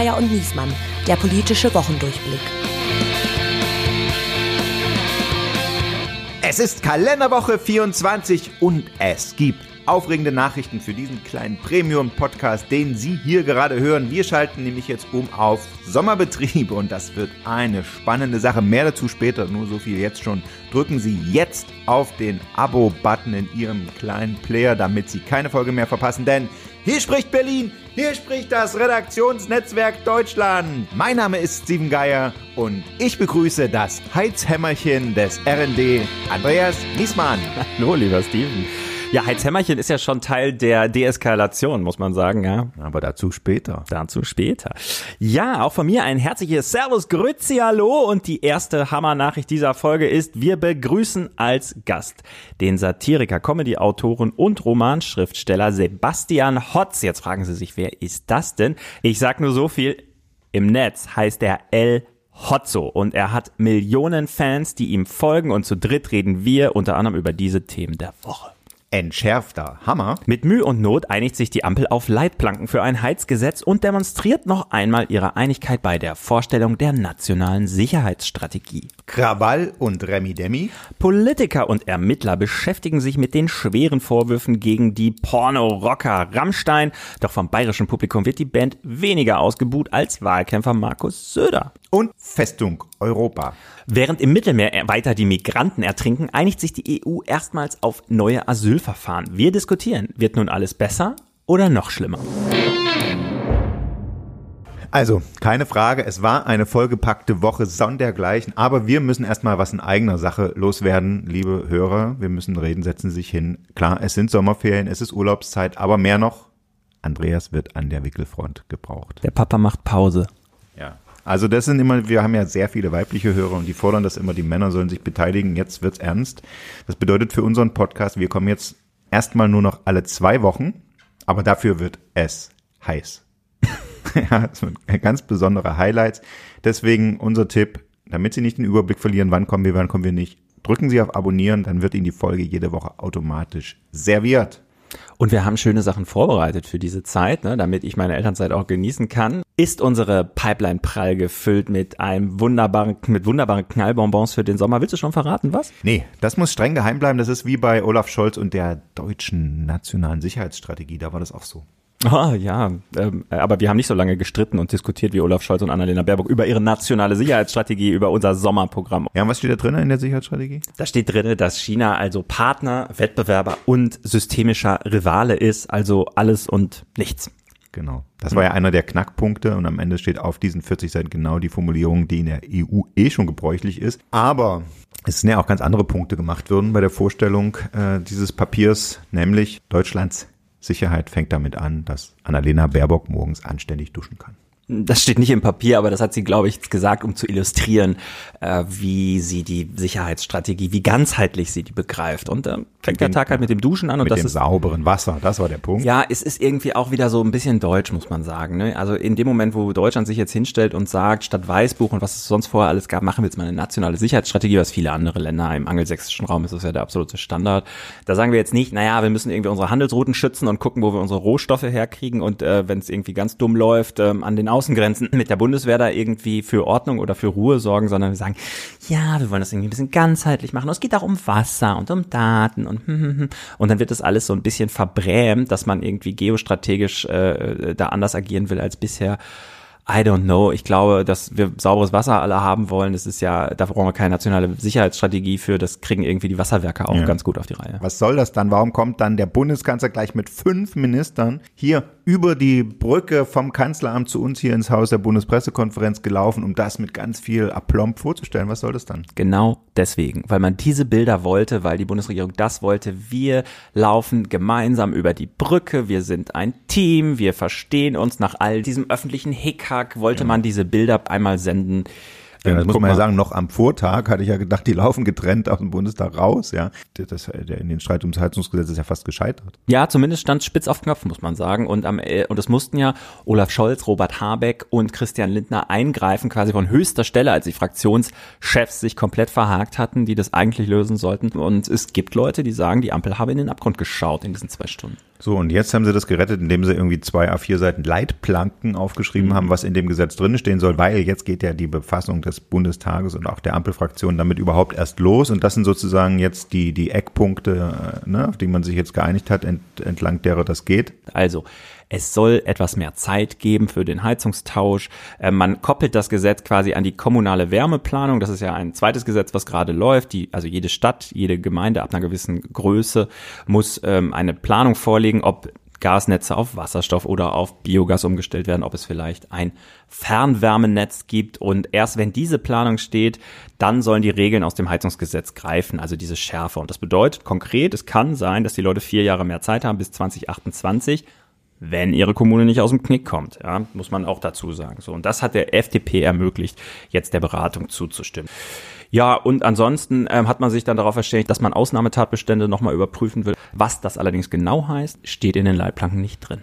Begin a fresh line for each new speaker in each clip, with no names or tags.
Geier und Niesmann, der politische Wochendurchblick.
Es ist Kalenderwoche 24 und es gibt aufregende Nachrichten für diesen kleinen Premium-Podcast, den Sie hier gerade hören. Wir schalten nämlich jetzt um auf Sommerbetrieb und das wird eine spannende Sache. Mehr dazu später, nur so viel jetzt schon. Drücken Sie jetzt auf den Abo-Button in Ihrem kleinen Player, damit Sie keine Folge mehr verpassen, denn hier spricht Berlin, hier spricht das Redaktionsnetzwerk Deutschland. Mein Name ist Steven Geier und ich begrüße das Heizhämmerchen des RND, Andreas Niesmann.
Hallo, lieber Steven. Ja, Heizhämmerchen ist ja schon Teil der Deeskalation, muss man sagen, ja.
Aber dazu später.
Dazu später. Ja, auch von mir ein herzliches Servus, Grüezi, Hallo und die erste Hammer-Nachricht dieser Folge ist, wir begrüßen als Gast den Satiriker, Comedy-Autoren und Romanschriftsteller Sebastian Hotz. Jetzt fragen Sie sich, wer ist das denn? Ich sag nur so viel, im Netz heißt er L. Hotzo und er hat Millionen Fans, die ihm folgen und zu dritt reden wir unter anderem über diese Themen der Woche.
Entschärfter Hammer.
Mit Mühe und Not einigt sich die Ampel auf Leitplanken für ein Heizgesetz und demonstriert noch einmal ihre Einigkeit bei der Vorstellung der nationalen Sicherheitsstrategie.
Krawall und Remi Demi.
Politiker und Ermittler beschäftigen sich mit den schweren Vorwürfen gegen die Porno-Rocker Rammstein. Doch vom bayerischen Publikum wird die Band weniger ausgebuht als Wahlkämpfer Markus Söder.
Und Festung Europa.
Während im Mittelmeer weiter die Migranten ertrinken, einigt sich die EU erstmals auf neue Asylverfahren. Wir diskutieren, wird nun alles besser oder noch schlimmer?
Also, keine Frage, es war eine vollgepackte Woche sondergleichen, aber wir müssen erstmal was in eigener Sache loswerden, liebe Hörer. Wir müssen reden, setzen sich hin. Klar, es sind Sommerferien, es ist Urlaubszeit, aber mehr noch, Andreas wird an der Wickelfront gebraucht.
Der Papa macht Pause.
Ja. Also das sind immer, wir haben ja sehr viele weibliche Hörer und die fordern das immer, die Männer sollen sich beteiligen. Jetzt wird's ernst. Das bedeutet für unseren Podcast, wir kommen jetzt erstmal nur noch alle zwei Wochen, aber dafür wird es heiß. ja, das sind ganz besondere Highlights. Deswegen unser Tipp, damit Sie nicht den Überblick verlieren, wann kommen wir, wann kommen wir nicht, drücken Sie auf Abonnieren, dann wird Ihnen die Folge jede Woche automatisch serviert.
Und wir haben schöne Sachen vorbereitet für diese Zeit, ne, damit ich meine Elternzeit auch genießen kann. Ist unsere Pipeline prall gefüllt mit einem wunderbaren, mit wunderbaren Knallbonbons für den Sommer. Willst du schon verraten, was?
Nee, das muss streng geheim bleiben. Das ist wie bei Olaf Scholz und der deutschen nationalen Sicherheitsstrategie. Da war das auch so.
Ah, ja, ähm, aber wir haben nicht so lange gestritten und diskutiert wie Olaf Scholz und Annalena Baerbock über ihre nationale Sicherheitsstrategie, über unser Sommerprogramm.
Ja, und was steht da drin in der Sicherheitsstrategie?
Da steht drin, dass China also Partner, Wettbewerber und systemischer Rivale ist, also alles und nichts.
Genau. Das war ja einer der Knackpunkte und am Ende steht auf diesen 40 Seiten genau die Formulierung, die in der EU eh schon gebräuchlich ist. Aber es sind ja auch ganz andere Punkte gemacht worden bei der Vorstellung äh, dieses Papiers, nämlich Deutschlands Sicherheit fängt damit an, dass Annalena Baerbock morgens anständig duschen kann.
Das steht nicht im Papier, aber das hat sie, glaube ich, gesagt, um zu illustrieren, äh, wie sie die Sicherheitsstrategie, wie ganzheitlich sie die begreift. Und äh, fängt der Tag halt mit dem Duschen an und
mit
das
dem
ist
sauberen Wasser, das war der Punkt.
Ja, es ist irgendwie auch wieder so ein bisschen deutsch, muss man sagen. Ne? Also in dem Moment, wo Deutschland sich jetzt hinstellt und sagt, statt Weißbuch und was es sonst vorher alles gab, machen wir jetzt mal eine nationale Sicherheitsstrategie, was viele andere Länder im angelsächsischen Raum ist, das ja der absolute Standard. Da sagen wir jetzt nicht, naja, wir müssen irgendwie unsere Handelsrouten schützen und gucken, wo wir unsere Rohstoffe herkriegen und äh, wenn es irgendwie ganz dumm läuft, ähm, an den Außengrenzen mit der Bundeswehr da irgendwie für Ordnung oder für Ruhe sorgen, sondern wir sagen, ja, wir wollen das irgendwie ein bisschen ganzheitlich machen. Und es geht auch um Wasser und um Daten und hm, hm, hm. und dann wird das alles so ein bisschen verbrämt, dass man irgendwie geostrategisch äh, da anders agieren will als bisher. I don't know. Ich glaube, dass wir sauberes Wasser alle haben wollen. Das ist ja, da brauchen wir keine nationale Sicherheitsstrategie für. Das kriegen irgendwie die Wasserwerke auch
Ja.
ganz gut auf die Reihe.
Was soll das dann? Warum kommt dann der Bundeskanzler gleich mit fünf Ministern hier über die Brücke vom Kanzleramt zu uns hier ins Haus der Bundespressekonferenz gelaufen, um das mit ganz viel Aplomb vorzustellen? Was soll das dann?
Genau deswegen, weil man diese Bilder wollte, weil die Bundesregierung das wollte. Wir laufen gemeinsam über die Brücke, wir sind ein Team, wir verstehen uns nach all diesem öffentlichen Hickhack, wollte man diese Bilder einmal senden.
Ja, das
Ähm,
muss man ja sagen, noch am Vortag hatte ich ja gedacht, die laufen getrennt aus dem Bundestag raus, ja. Das, der in den Streit ums Heizungsgesetz ist ja fast gescheitert.
Ja, zumindest stand spitz auf Knopf, muss man sagen. Und am äh, und es mussten ja Olaf Scholz, Robert Habeck und Christian Lindner eingreifen, quasi von höchster Stelle, als die Fraktionschefs sich komplett verhakt hatten, die das eigentlich lösen sollten. Und es gibt Leute, die sagen, die Ampel habe in den Abgrund geschaut in diesen zwei Stunden.
So, und jetzt haben sie das gerettet, indem sie irgendwie zwei A4 Seiten Leitplanken aufgeschrieben mhm. haben, was in dem Gesetz drin stehen soll, weil jetzt geht ja die Befassung des Bundestages und auch der Ampelfraktion damit überhaupt erst los. Und das sind sozusagen jetzt die, die Eckpunkte, äh, ne, auf die man sich jetzt geeinigt hat, ent, entlang derer das geht.
Also, es soll etwas mehr Zeit geben für den Heizungstausch. Äh, man koppelt das Gesetz quasi an die kommunale Wärmeplanung. Das ist ja ein zweites Gesetz, was gerade läuft. Die, also jede Stadt, jede Gemeinde ab einer gewissen Größe muss ähm, eine Planung vorlegen, ob Gasnetze auf Wasserstoff oder auf Biogas umgestellt werden, ob es vielleicht ein Fernwärmenetz gibt. Und erst wenn diese Planung steht, dann sollen die Regeln aus dem Heizungsgesetz greifen, also diese Schärfe. Und das bedeutet konkret, es kann sein, dass die Leute vier Jahre mehr Zeit haben bis 2028 wenn ihre Kommune nicht aus dem Knick kommt, ja, muss man auch dazu sagen. So und das hat der FDP ermöglicht, jetzt der Beratung zuzustimmen. Ja, und ansonsten ähm, hat man sich dann darauf verständigt, dass man Ausnahmetatbestände nochmal überprüfen will. Was das allerdings genau heißt, steht in den Leitplanken nicht drin.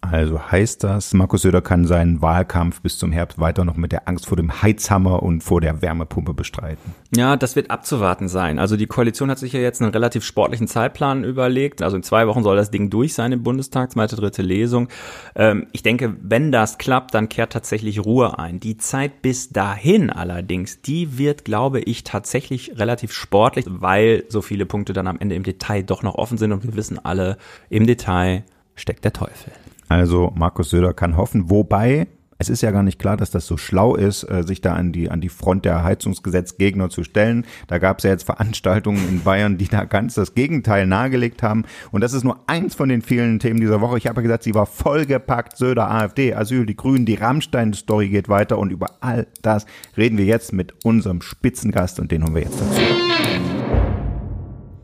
Also heißt das, Markus Söder kann seinen Wahlkampf bis zum Herbst weiter noch mit der Angst vor dem Heizhammer und vor der Wärmepumpe bestreiten?
Ja, das wird abzuwarten sein. Also die Koalition hat sich ja jetzt einen relativ sportlichen Zeitplan überlegt. Also in zwei Wochen soll das Ding durch sein im Bundestag, zweite, dritte Lesung. Ähm, ich denke, wenn das klappt, dann kehrt tatsächlich Ruhe ein. Die Zeit bis dahin allerdings, die wird, glaube ich, tatsächlich relativ sportlich, weil so viele Punkte dann am Ende im Detail doch noch offen sind und wir wissen alle, im Detail steckt der Teufel.
Also Markus Söder kann hoffen, wobei es ist ja gar nicht klar, dass das so schlau ist, äh, sich da an die, an die Front der Heizungsgesetzgegner zu stellen. Da gab es ja jetzt Veranstaltungen in Bayern, die da ganz das Gegenteil nahegelegt haben. Und das ist nur eins von den vielen Themen dieser Woche. Ich habe ja gesagt, sie war vollgepackt. Söder, AfD, Asyl, die Grünen, die Rammstein-Story geht weiter. Und über all das reden wir jetzt mit unserem Spitzengast und den haben wir jetzt dazu.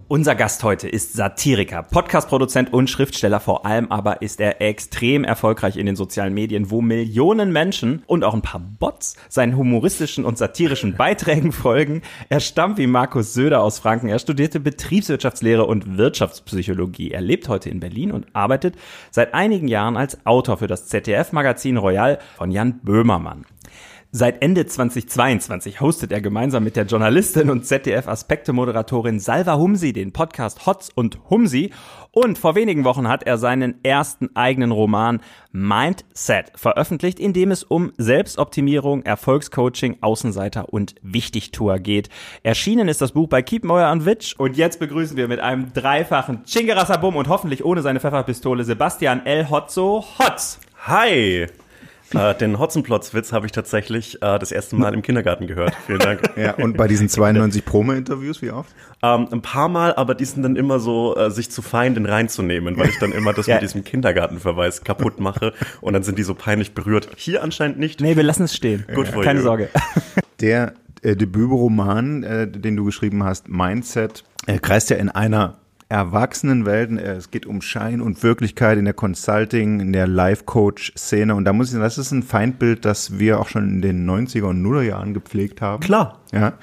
Unser Gast heute ist Satiriker, Podcastproduzent und Schriftsteller. Vor allem aber ist er extrem erfolgreich in den sozialen Medien, wo Millionen Menschen und auch ein paar Bots seinen humoristischen und satirischen Beiträgen folgen. Er stammt wie Markus Söder aus Franken. Er studierte Betriebswirtschaftslehre und Wirtschaftspsychologie. Er lebt heute in Berlin und arbeitet seit einigen Jahren als Autor für das ZDF-Magazin Royal von Jan Böhmermann. Seit Ende 2022 hostet er gemeinsam mit der Journalistin und ZDF-Aspekte-Moderatorin Salva Humsi den Podcast Hotz und Humsi. Und vor wenigen Wochen hat er seinen ersten eigenen Roman Mindset veröffentlicht, in dem es um Selbstoptimierung, Erfolgscoaching, Außenseiter und Wichtigtour geht. Erschienen ist das Buch bei Moyer und Witch. Und jetzt begrüßen wir mit einem dreifachen Chingerasabum und hoffentlich ohne seine Pfefferpistole Sebastian L. Hotzo Hotz.
Hi! Äh, den Hotzenplotz-Witz habe ich tatsächlich äh, das erste Mal im Kindergarten gehört. Vielen Dank.
ja, und bei diesen 92 Promo-Interviews, wie oft?
Ähm, ein paar Mal, aber die sind dann immer so, äh, sich zu fein, den reinzunehmen, weil ich dann immer das ja. mit diesem Kindergartenverweis kaputt mache und dann sind die so peinlich berührt. Hier anscheinend nicht.
Nee, wir lassen es stehen.
Gut ja.
Keine you. Sorge.
Der äh, Debütroman, äh, den du geschrieben hast, Mindset, äh, kreist ja in einer Erwachsenenwelten. Äh, es geht um Schein und Wirklichkeit in der Consulting, in der Life-Coach-Szene. Und da muss ich sagen, das ist ein Feindbild, das wir auch schon in den 90er und Nullerjahren gepflegt haben.
Klar.
Ja.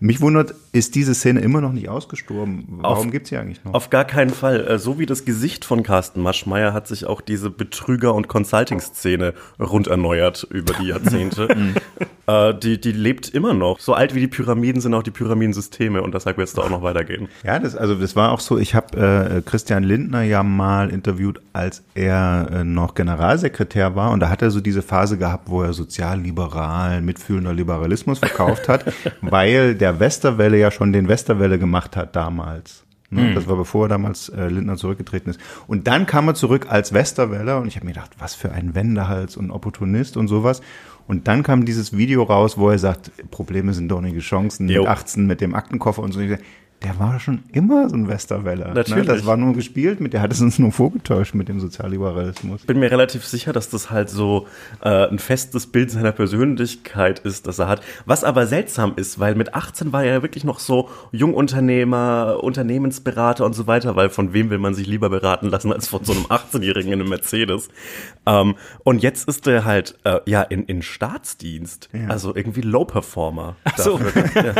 Mich wundert, ist diese Szene immer noch nicht ausgestorben? Warum gibt es sie eigentlich noch?
Auf gar keinen Fall. Äh, so wie das Gesicht von Carsten Maschmeyer hat sich auch diese Betrüger- und Consulting-Szene rund erneuert über die Jahrzehnte. Mhm. äh, die, die lebt immer noch. So alt wie die Pyramiden sind auch die Pyramidensysteme und deshalb wird es da auch noch weitergehen.
Ja, das, also das war auch so. Ich habe äh, Christian Lindner ja mal interviewt, als er äh, noch Generalsekretär war und da hat er so diese Phase gehabt, wo er sozialliberal, mitfühlender Liberalismus verkauft hat, weil der Westerwelle ja schon den Westerwelle gemacht hat damals. Ne? Mhm. Das war bevor er damals äh, Lindner zurückgetreten ist. Und dann kam er zurück als Westerweller und ich habe mir gedacht, was für ein Wendehals und Opportunist und sowas. Und dann kam dieses Video raus, wo er sagt, Probleme sind dornige Chancen jo. mit 18, mit dem Aktenkoffer und so der war schon immer so ein Westerweller. Ne?
Natürlich.
Ne? Das war nur gespielt, mit der hat es uns nur vorgetäuscht mit dem Sozialliberalismus.
Ich bin mir relativ sicher, dass das halt so äh, ein festes Bild seiner Persönlichkeit ist, das er hat. Was aber seltsam ist, weil mit 18 war er ja wirklich noch so Jungunternehmer, Unternehmensberater und so weiter, weil von wem will man sich lieber beraten lassen als von so einem 18-Jährigen in einem Mercedes. Ähm, und jetzt ist er halt äh, ja in, in Staatsdienst, ja. also irgendwie Low-Performer.
Ach so. ja,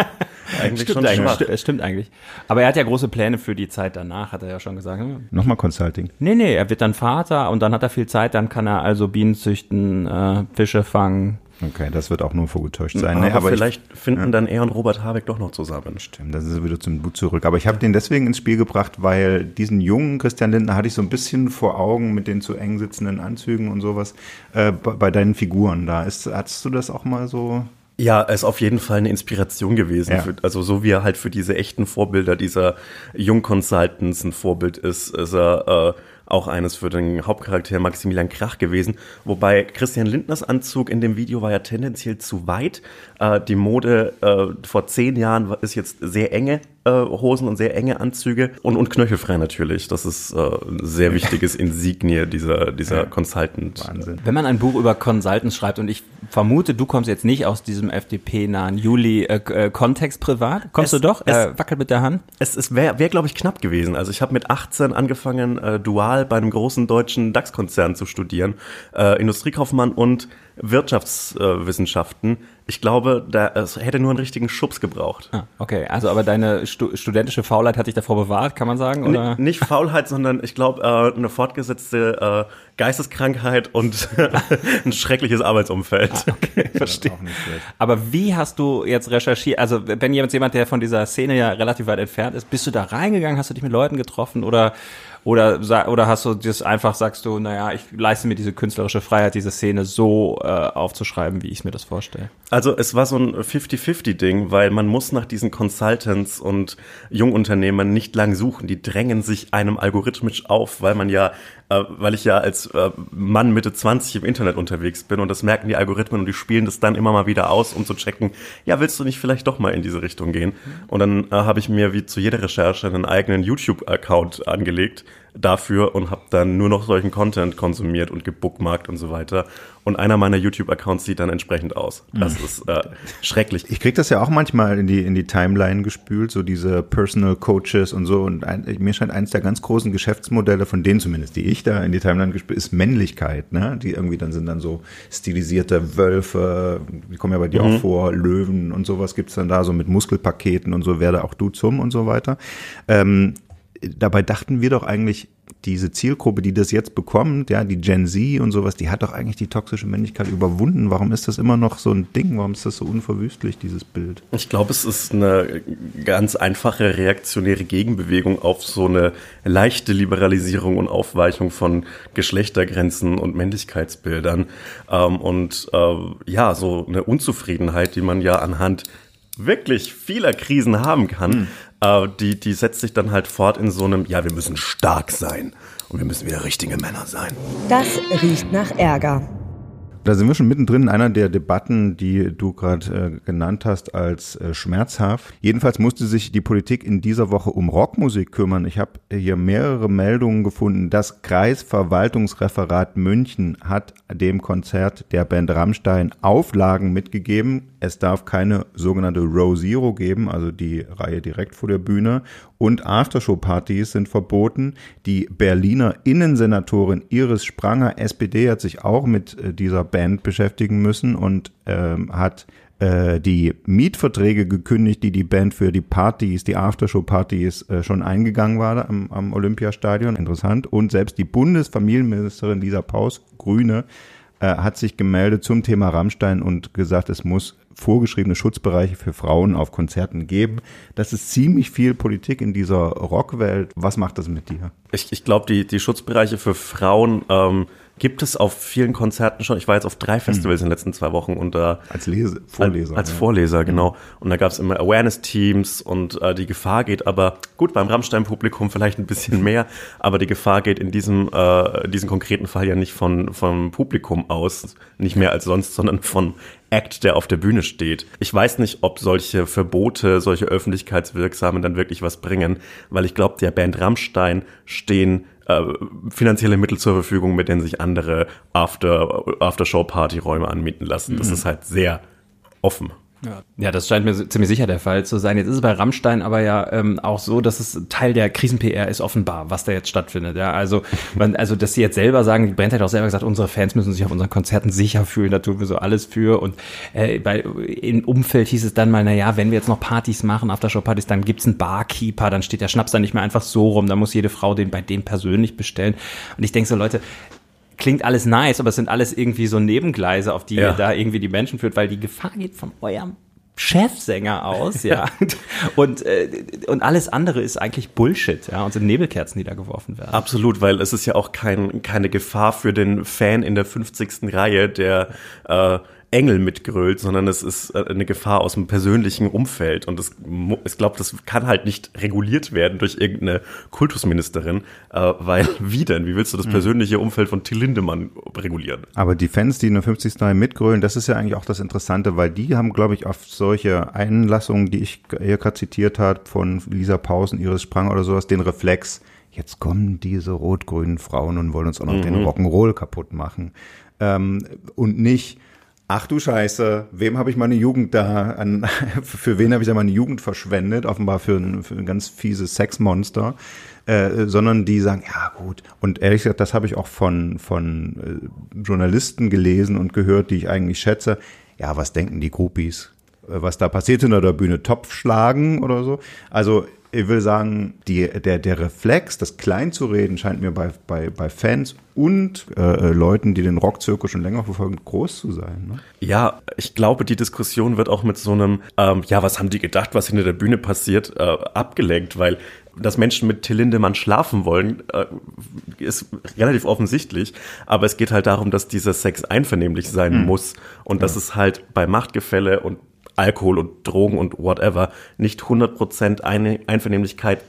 eigentlich stimmt schon eigentlich, stimmt eigentlich. Aber er hat ja große Pläne für die Zeit danach, hat er ja schon gesagt. Hm.
Nochmal Consulting.
Nee, nee, er wird dann Vater und dann hat er viel Zeit, dann kann er also Bienen züchten, äh, Fische fangen,
Okay, das wird auch nur vorgetäuscht sein.
Aber,
Nee, aber
vielleicht
ich,
finden
ja.
dann er und Robert Habeck doch noch zusammen.
Stimmt, das ist wieder zum Boot zurück. Aber ich habe den deswegen ins Spiel gebracht, weil diesen jungen Christian Lindner hatte ich so ein bisschen vor Augen mit den zu eng sitzenden Anzügen und sowas äh, bei, bei deinen Figuren da. Ist, hattest du das auch mal so?
Ja, ist auf jeden Fall eine Inspiration gewesen.
Ja.
Für, also so wie er halt für diese echten Vorbilder dieser Jung-Consultants ein Vorbild ist, ist er äh, auch eines für den Hauptcharakter Maximilian Krach gewesen. Wobei Christian Lindners Anzug in dem Video war ja tendenziell zu weit. Äh, die Mode äh, vor zehn Jahren ist jetzt sehr enge Hosen und sehr enge Anzüge und, und knöchelfrei natürlich. Das ist äh, ein sehr wichtiges Insignie dieser, dieser Consultant.
Wahnsinn.
Wenn man ein Buch über Consultants schreibt und ich vermute, du kommst jetzt nicht aus diesem FDP-nahen Juli-Kontext privat, kommst
Es-
du doch?
es-
Äh, wackelt mit der Hand?
Es, es wäre, wär, glaube ich, knapp gewesen. Also ich habe mit 18 angefangen, äh, dual bei einem großen deutschen DAX-Konzern zu studieren, äh, Industriekaufmann und Wirtschaftswissenschaften. Ich glaube, da, es hätte nur einen richtigen Schubs gebraucht.
Ah, okay, also aber deine stu studentische Faulheit hat dich davor bewahrt, kann man sagen? Oder?
N nicht Faulheit, sondern ich glaube, äh, eine fortgesetzte äh, Geisteskrankheit und ein schreckliches Arbeitsumfeld.
Verstehe.
Auch nicht schlecht.
Aber wie hast du jetzt recherchiert? Also wenn jemand, jemand, der von dieser Szene ja relativ weit entfernt ist, bist du da reingegangen? Hast du dich mit Leuten getroffen oder oder oder hast du das einfach sagst du, naja, ich leiste mir diese künstlerische Freiheit, diese Szene so äh, aufzuschreiben, wie ich mir das vorstelle?
Also es war so ein 50-50-Ding, weil man muss nach diesen Consultants und Jungunternehmern nicht lang suchen. Die drängen sich einem algorithmisch auf, weil man ja, äh, weil ich ja als äh, Mann Mitte 20 im Internet unterwegs bin und das merken die Algorithmen und die spielen das dann immer mal wieder aus, um zu checken, ja, willst du nicht vielleicht doch mal in diese Richtung gehen? Und dann äh, habe ich mir wie zu jeder Recherche einen eigenen YouTube-Account angelegt dafür und habe dann nur noch solchen Content konsumiert und gebookmarkt und so weiter. Und einer meiner YouTube-Accounts sieht dann entsprechend aus. Das ist äh, schrecklich.
Ich krieg das ja auch manchmal in die, in die Timeline gespült, so diese Personal Coaches und so. Und ein, mir scheint eines der ganz großen Geschäftsmodelle, von denen zumindest, die ich da in die Timeline gespült, ist Männlichkeit, ne? Die irgendwie dann sind dann so stilisierte Wölfe, die kommen ja bei dir auch vor, Löwen und sowas gibt's dann da, so mit Muskelpaketen und so, werde auch du zum und so weiter. Ähm, dabei dachten wir doch eigentlich, diese Zielgruppe, die das jetzt bekommt, ja, die Gen Z und sowas, die hat doch eigentlich die toxische Männlichkeit überwunden. Warum ist das immer noch so ein Ding? Warum ist das so unverwüstlich, dieses Bild?
Ich glaube, es ist eine ganz einfache reaktionäre Gegenbewegung auf so eine leichte Liberalisierung und Aufweichung von Geschlechtergrenzen und Männlichkeitsbildern. Ähm, und äh, ja, so eine Unzufriedenheit, die man ja anhand wirklich vieler Krisen haben kann, äh, die, die setzt sich dann halt fort in so einem, ja, wir müssen stark sein und wir müssen wieder richtige Männer sein.
Das riecht nach Ärger.
Da sind wir schon mittendrin in einer der Debatten, die du gerade äh, genannt hast als äh, schmerzhaft. Jedenfalls musste sich die Politik in dieser Woche um Rockmusik kümmern. Ich habe hier mehrere Meldungen gefunden. Das Kreisverwaltungsreferat München hat dem Konzert der Band Rammstein Auflagen mitgegeben. Es darf keine sogenannte Row Zero geben, also die Reihe direkt vor der Bühne. Und Aftershow-Partys sind verboten. Die Berliner Innensenatorin Iris Spranger, SPD, hat sich auch mit äh, dieser Band beschäftigen müssen und ähm, hat äh, die Mietverträge gekündigt, die die Band für die Partys, die Aftershow-Partys äh, schon eingegangen war am, am Olympiastadion. Interessant. Und selbst die Bundesfamilienministerin Lisa Paus, Grüne, hat sich gemeldet zum Thema Rammstein und gesagt, es muss vorgeschriebene Schutzbereiche für Frauen auf Konzerten geben. Das ist ziemlich viel Politik in dieser Rockwelt. Was macht das mit dir?
Ich, ich glaube, die, die Schutzbereiche für Frauen ähm, gibt es auf vielen Konzerten schon. Ich war jetzt auf drei Festivals in den letzten zwei Wochen und da
Als Lese Vorleser.
Als
ja.
Vorleser, genau. Und da gab es immer Awareness-Teams und äh, die Gefahr geht aber, gut, beim Rammstein-Publikum vielleicht ein bisschen mehr, aber die Gefahr geht in diesem, äh, diesem konkreten Fall ja nicht von, vom Publikum aus, nicht mehr als sonst, sondern von Act, der auf der Bühne steht. Ich weiß nicht, ob solche Verbote, solche öffentlichkeitswirksamen dann wirklich was bringen, weil ich glaube, der Band Rammstein stehen äh, finanzielle Mittel zur Verfügung, mit denen sich andere After, After-Show-Party-Räume anmieten lassen. Das ist halt sehr offen.
Ja. ja, das scheint mir ziemlich sicher der Fall zu sein. Jetzt ist es bei Rammstein aber ja ähm, auch so, dass es Teil der Krisen-PR ist offenbar, was da jetzt stattfindet. Ja, also, man, also dass sie jetzt selber sagen, die Band hat auch selber gesagt, unsere Fans müssen sich auf unseren Konzerten sicher fühlen, da tun wir so alles für. Und äh, bei, im Umfeld hieß es dann mal, na ja, wenn wir jetzt noch Partys machen, Aftershow-Partys, dann gibt's einen Barkeeper, dann steht der Schnaps dann nicht mehr einfach so rum, dann muss jede Frau den bei dem persönlich bestellen. Und ich denke so, Leute, klingt alles nice, aber es sind alles irgendwie so Nebengleise, auf die
Ja.
ihr da irgendwie die Menschen führt, weil die Gefahr geht von eurem Chefsänger aus, ja. und, äh, und alles andere ist eigentlich Bullshit, ja, und sind Nebelkerzen, die da geworfen werden.
Absolut, weil es ist ja auch kein, keine Gefahr für den Fan in der 50. Reihe, der äh, Engel mitgrölt, sondern es ist äh, eine Gefahr aus dem persönlichen Umfeld. Und mu- ich glaube, das kann halt nicht reguliert werden durch irgendeine Kultusministerin, äh, weil wie denn? Wie willst du das persönliche Umfeld von Till Lindemann regulieren?
Aber die Fans, die in der 50. Reihe mitgrölen, das ist ja eigentlich auch das Interessante, weil die haben, glaube ich, auf solche Einlassungen, die ich hier gerade zitiert habe, von Lisa Pausen, Iris Sprang oder sowas, den Reflex, jetzt kommen diese rot-grünen Frauen und wollen uns auch noch den Rock'n'Roll kaputt machen. Ähm, und nicht, ach du Scheiße, wem habe ich meine Jugend da, an, für wen habe ich da meine Jugend verschwendet? Offenbar für ein, für ein ganz fieses Sexmonster. Äh, sondern die sagen, ja gut. Und ehrlich gesagt, das habe ich auch von, von äh, Journalisten gelesen und gehört, die ich eigentlich schätze. Ja, was denken die Groupies? Äh, Was da passiert hinter der Bühne? Topf schlagen oder so? Also ich will sagen, die, der, der Reflex, das klein zu reden, scheint mir bei, bei, bei Fans und äh, äh, Leuten, die den Rockzirkus schon länger verfolgen, groß zu sein. Ne?
Ja, ich glaube, die Diskussion wird auch mit so einem, ähm, ja, was haben die gedacht, was hinter der Bühne passiert, äh, abgelenkt, weil dass Menschen mit Till Lindemann schlafen wollen, äh, ist relativ offensichtlich. Aber es geht halt darum, dass dieser Sex einvernehmlich sein muss und dass es halt bei Machtgefälle und Alkohol und Drogen und whatever nicht 100% eine Einvernehmlichkeit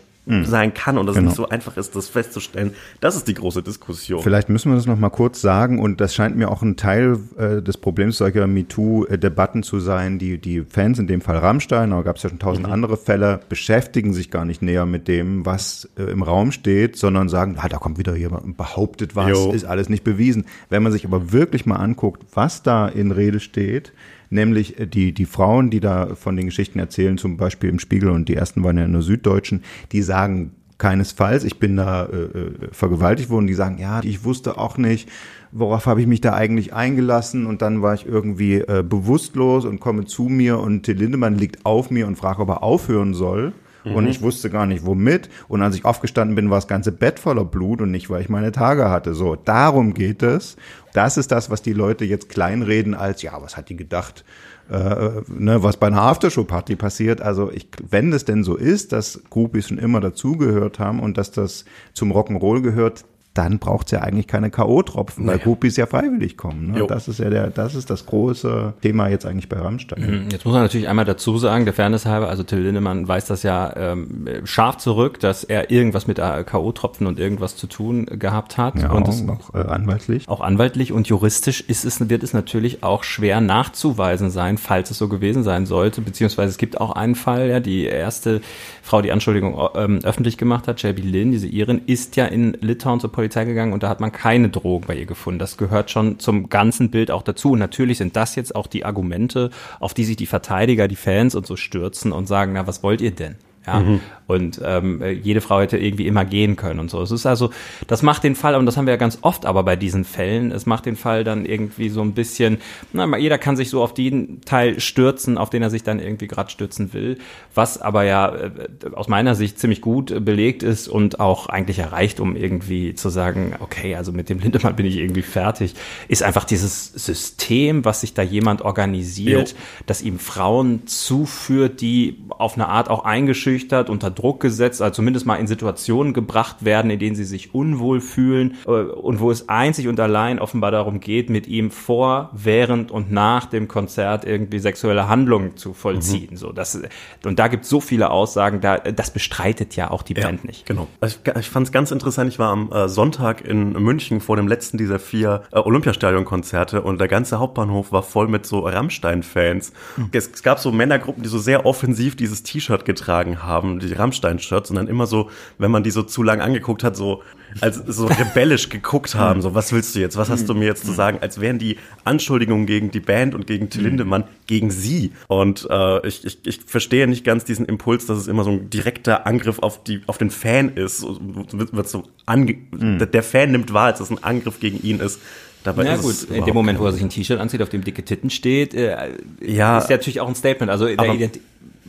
sein kann und dass
Genau.
es nicht so einfach ist, das festzustellen. Das ist die große Diskussion.
Vielleicht müssen wir das noch mal kurz sagen und das scheint mir auch ein Teil äh, des Problems solcher MeToo-Debatten zu sein. Die, die Fans, in dem Fall Rammstein, aber gab es ja schon tausend andere Fälle, beschäftigen sich gar nicht näher mit dem, was äh, im Raum steht, sondern sagen, ah, da kommt wieder jemand und behauptet was,
Jo.
ist alles nicht bewiesen. Wenn man sich aber wirklich mal anguckt, was da in Rede steht, nämlich äh, die, die Frauen, die da von den Geschichten erzählen, zum Beispiel im Spiegel und die ersten waren ja der Süddeutschen, die sagen keinesfalls, ich bin da äh, äh, vergewaltigt worden, die sagen, ja, ich wusste auch nicht, worauf habe ich mich da eigentlich eingelassen und dann war ich irgendwie äh, bewusstlos und komme zu mir und Till Lindemann liegt auf mir und fragt, ob er aufhören soll. Und ich wusste gar nicht womit. Und als ich aufgestanden bin, war das ganze Bett voller Blut und nicht, weil ich meine Tage hatte. So, darum geht es. Das ist das, was die Leute jetzt kleinreden als, ja, was hat die gedacht, äh, ne, was bei einer Aftershow-Party passiert. Also ich, wenn es denn so ist, dass Groupies schon immer dazugehört haben und dass das zum Rock'n'Roll gehört, dann braucht es ja eigentlich keine K.O.-Tropfen, weil Groupies ja freiwillig kommen. Ne?
Jo.
Das ist ja der, das ist das große Thema jetzt eigentlich bei Rammstein.
Jetzt muss man natürlich einmal dazu sagen, der Fairness halber, also Till Lindemann weist das ja ähm, scharf zurück, dass er irgendwas mit äh, K.O.-Tropfen und irgendwas zu tun gehabt hat.
Ja,
und
auch, auch äh, anwaltlich.
auch anwaltlich und juristisch ist es, wird es natürlich auch schwer nachzuweisen sein, falls es so gewesen sein sollte. Beziehungsweise es gibt auch einen Fall, ja, die erste Frau, die Anschuldigung ähm, öffentlich gemacht hat, JB Lynn, diese Irin, ist ja in Litauen zur Polizei gegangen und da hat man keine Drogen bei ihr gefunden. Das gehört schon zum ganzen Bild auch dazu. Und natürlich sind das jetzt auch die Argumente, auf die sich die Verteidiger, die Fans und so stürzen und sagen, na, was wollt ihr denn? Ja, und ähm, jede Frau hätte irgendwie immer gehen können und so. Es ist also, das macht den Fall, und das haben wir ja ganz oft aber bei diesen Fällen, es macht den Fall dann irgendwie so ein bisschen, na, jeder kann sich so auf den Teil stürzen, auf den er sich dann irgendwie gerade stürzen will, was aber ja äh, aus meiner Sicht ziemlich gut belegt ist und auch eigentlich erreicht, um irgendwie zu sagen, okay, also mit dem Lindemann bin ich irgendwie fertig, ist einfach dieses System, was sich da jemand organisiert,
Jo.
das ihm Frauen zuführt, die auf eine Art auch eingeschüchtert, unter Druck gesetzt, also zumindest mal in Situationen gebracht werden, in denen sie sich unwohl fühlen äh, und wo es einzig und allein offenbar darum geht, mit ihm vor, während und nach dem Konzert irgendwie sexuelle Handlungen zu vollziehen. So, das, und da gibt es so viele Aussagen, da, das bestreitet ja auch die Band nicht.
Genau. Ich, ich fand es ganz interessant. Ich war am äh, Sonntag in München vor dem letzten dieser vier äh, Olympiastadion-Konzerte und der ganze Hauptbahnhof war voll mit so Rammstein-Fans. Es, es gab so Männergruppen, die so sehr offensiv dieses T-Shirt getragen haben, die Rammstein-Shirts und dann immer so, wenn man die so zu lang angeguckt hat, so als so rebellisch geguckt haben, so was willst du jetzt, was hast du mir jetzt zu sagen, als wären die Anschuldigungen gegen die Band und gegen Till Lindemann gegen sie. Und äh, ich, ich, ich verstehe nicht ganz diesen Impuls, dass es immer so ein direkter Angriff auf die auf den Fan ist. Wird, wird so ange der, der Fan nimmt wahr, als es ein Angriff gegen ihn ist. Dabei ist
gut, in dem Moment, wo er sich ein T-Shirt anzieht, auf dem dicke Titten steht, äh,
Ja,
ist ja natürlich auch ein Statement. Also der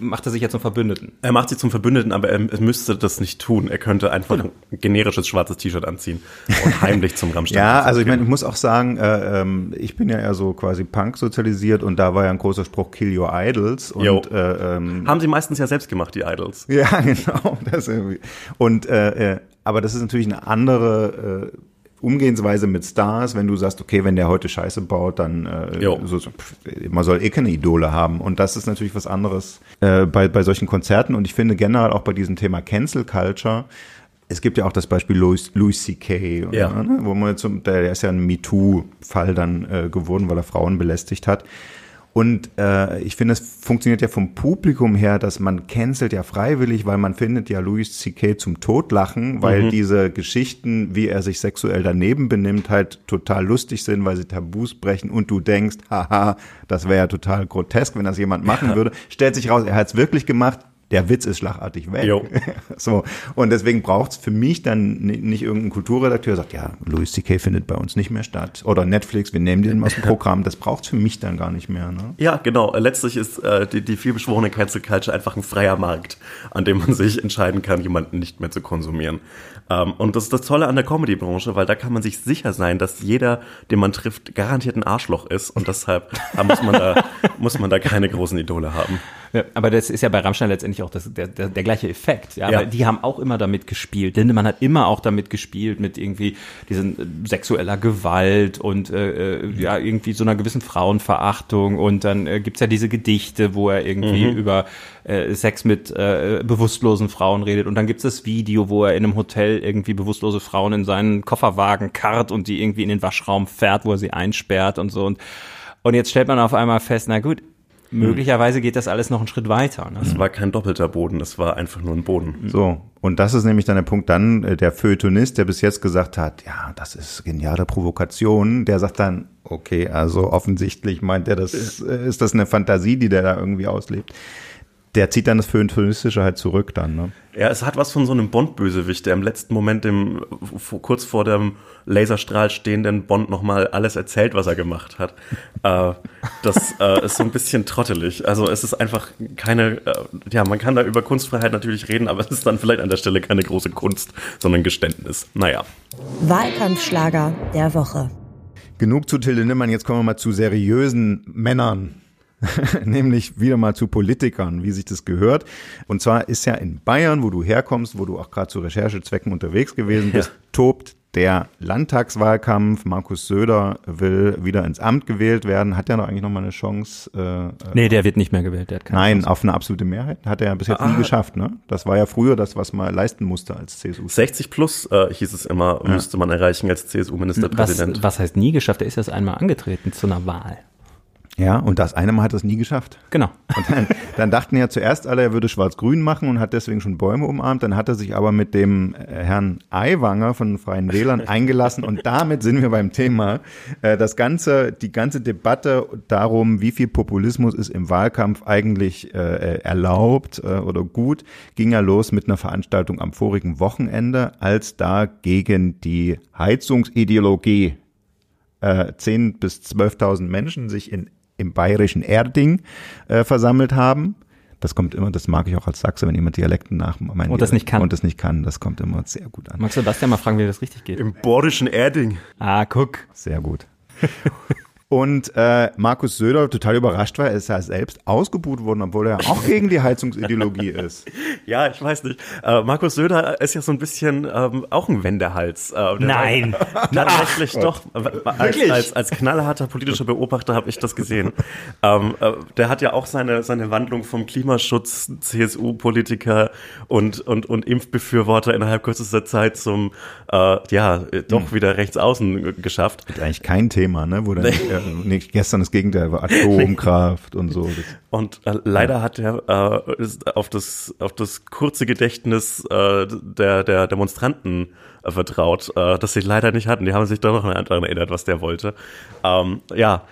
macht er sich jetzt zum Verbündeten?
Er macht sich zum Verbündeten, aber er, er müsste das nicht tun. Er könnte einfach
Genau.
ein generisches schwarzes T-Shirt anziehen und heimlich zum Rammstein.
Ja, also ich meine, ich muss auch sagen, äh, ähm, ich bin ja eher so quasi Punk sozialisiert und da war ja ein großer Spruch Kill Your Idols
Jo.
und äh, ähm,
Haben sie meistens ja selbst gemacht, die Idols.
Ja, genau. Das irgendwie. Und äh, äh, aber das ist natürlich eine andere äh, Umgehensweise mit Stars, wenn du sagst, okay, wenn der heute Scheiße baut, dann äh, so, pff, man soll eh keine Idole haben. Und das ist natürlich was anderes äh, bei, bei solchen Konzerten. Und ich finde generell auch bei diesem Thema Cancel Culture, es gibt ja auch das Beispiel Louis, Louis C.K.,
Ja.
ne, wo man zum, der, der ist ja ein MeToo-Fall dann äh, geworden, weil er Frauen belästigt hat. Und äh, ich finde, es funktioniert ja vom Publikum her, dass man cancelt ja freiwillig, weil man findet ja Louis C.K. zum Totlachen, weil diese Geschichten, wie er sich sexuell daneben benimmt, halt total lustig sind, weil sie Tabus brechen und du denkst, haha, das wäre ja total grotesk, wenn das jemand machen würde. Stellt sich raus, er hat es wirklich gemacht. Der Witz ist schlagartig weg.
Jo.
So. Und deswegen braucht es für mich dann ni- nicht irgendein Kulturredakteur, der sagt, ja, Louis C.K. findet bei uns nicht mehr statt. Oder Netflix, wir nehmen den aus dem Programm. Das braucht es für mich dann gar nicht mehr. Ne?
Ja, genau. Letztlich ist äh, die, die vielbeschworene Cancel Culture einfach ein freier Markt, an dem man sich entscheiden kann, jemanden nicht mehr zu konsumieren. Ähm, und das ist das Tolle an der Comedy-Branche, weil da kann man sich sicher sein, dass jeder, den man trifft, garantiert ein Arschloch ist. Und deshalb muss man da, muss man da keine großen Idole haben.
Ja, aber das ist ja bei Rammstein letztendlich auch das, der, der, der gleiche Effekt. Ja,
Ja.
Weil die haben auch immer damit gespielt. Lindemann hat immer auch damit gespielt, mit irgendwie diesen äh, sexueller Gewalt und äh, äh, ja, irgendwie so einer gewissen Frauenverachtung. Und dann äh, gibt's ja diese Gedichte, wo er irgendwie über äh, Sex mit äh, bewusstlosen Frauen redet. Und dann gibt's das Video, wo er in einem Hotel irgendwie bewusstlose Frauen in seinen Kofferwagen karrt und die irgendwie in den Waschraum fährt, wo er sie einsperrt und so. Und, und jetzt stellt man auf einmal fest, na gut, möglicherweise geht das alles noch einen Schritt weiter. Ne?
Es war kein doppelter Boden, es war einfach nur ein Boden.
So. Und das ist nämlich dann der Punkt dann, äh, der Feuilletonist, der bis jetzt gesagt hat, ja, das ist geniale Provokation, der sagt dann, okay, also offensichtlich meint er, das äh, ist das eine Fantasie, die der da irgendwie auslebt. Der zieht dann das Feuilletonistische halt zurück dann, ne?
Ja, es hat was von so einem Bond-Bösewicht, der im letzten Moment dem, kurz vor dem Laserstrahl stehenden Bond nochmal alles erzählt, was er gemacht hat. äh, das äh, ist so ein bisschen trottelig. Also es ist einfach keine, äh, ja, man kann da über Kunstfreiheit natürlich reden, aber es ist dann vielleicht an der Stelle keine große Kunst, sondern Geständnis. Naja.
Wahlkampfschlager der Woche.
Genug zu Till Lindemann, jetzt kommen wir mal zu seriösen Männern. Nämlich wieder mal zu Politikern, wie sich das gehört. Und zwar ist ja in Bayern, wo du herkommst, wo du auch gerade zu Recherchezwecken unterwegs gewesen bist, tobt der Landtagswahlkampf. Markus Söder will wieder ins Amt gewählt werden. Hat er noch eigentlich noch mal eine Chance? Äh,
Nee, der wird nicht mehr gewählt. Der hat keine
Nein,
Chance.
auf eine absolute Mehrheit hat er bis jetzt nie geschafft. Ne? Das war ja früher das, was man leisten musste als CSU.
60 plus äh, hieß es immer, müsste man erreichen als
Was,
CSU-Ministerpräsident.
was heißt nie geschafft? Er ist erst einmal angetreten zu einer Wahl.
Ja, und das eine Mal hat er es nie geschafft.
Genau.
Und dann, dann dachten ja zuerst alle, er würde schwarz-grün machen und hat deswegen schon Bäume umarmt. Dann hat er sich aber mit dem äh, Herrn Aiwanger von den Freien Wählern eingelassen. Und damit sind wir beim Thema. Äh, Das ganze, die ganze Debatte darum, wie viel Populismus ist im Wahlkampf eigentlich äh, erlaubt oder gut, ging ja los mit einer Veranstaltung am vorigen Wochenende, als da gegen die Heizungsideologie äh, 10.000 bis 12.000 Menschen sich in, im bayerischen Erding äh, versammelt haben. Das kommt immer, das mag ich auch als Sachse, wenn jemand Dialekten nach meinen
Und das nicht kann.
Und das nicht kann, das kommt immer sehr gut an.
Magst du Sebastian mal fragen, wie das richtig geht?
Im bordischen Erding.
Ah, guck.
Sehr gut. Und äh, Markus Söder total überrascht war, er ist ja selbst ausgebuht worden, obwohl er auch gegen die Heizungsideologie ist.
Ja, ich weiß nicht. Äh, Markus Söder ist ja so ein bisschen ähm, auch ein Wendehals. Äh,
Nein.
War, tatsächlich doch. Als, als, als knallharter politischer Beobachter habe ich das gesehen. ähm, äh, der hat ja auch seine, seine Wandlung vom Klimaschutz, CSU-Politiker und, und, und Impfbefürworter innerhalb kürzester Zeit zum, äh, ja, äh, doch wieder rechts außen äh, geschafft.
Eigentlich kein Thema, ne? Wo dann nicht, gestern das Gegenteil war Atomkraft und so.
Und äh, leider hat er äh, auf das auf das kurze Gedächtnis äh, der der Demonstranten äh, vertraut, äh, das sie leider nicht hatten. Die haben sich doch noch an daran erinnert, was der wollte. Ähm, ja, Ja,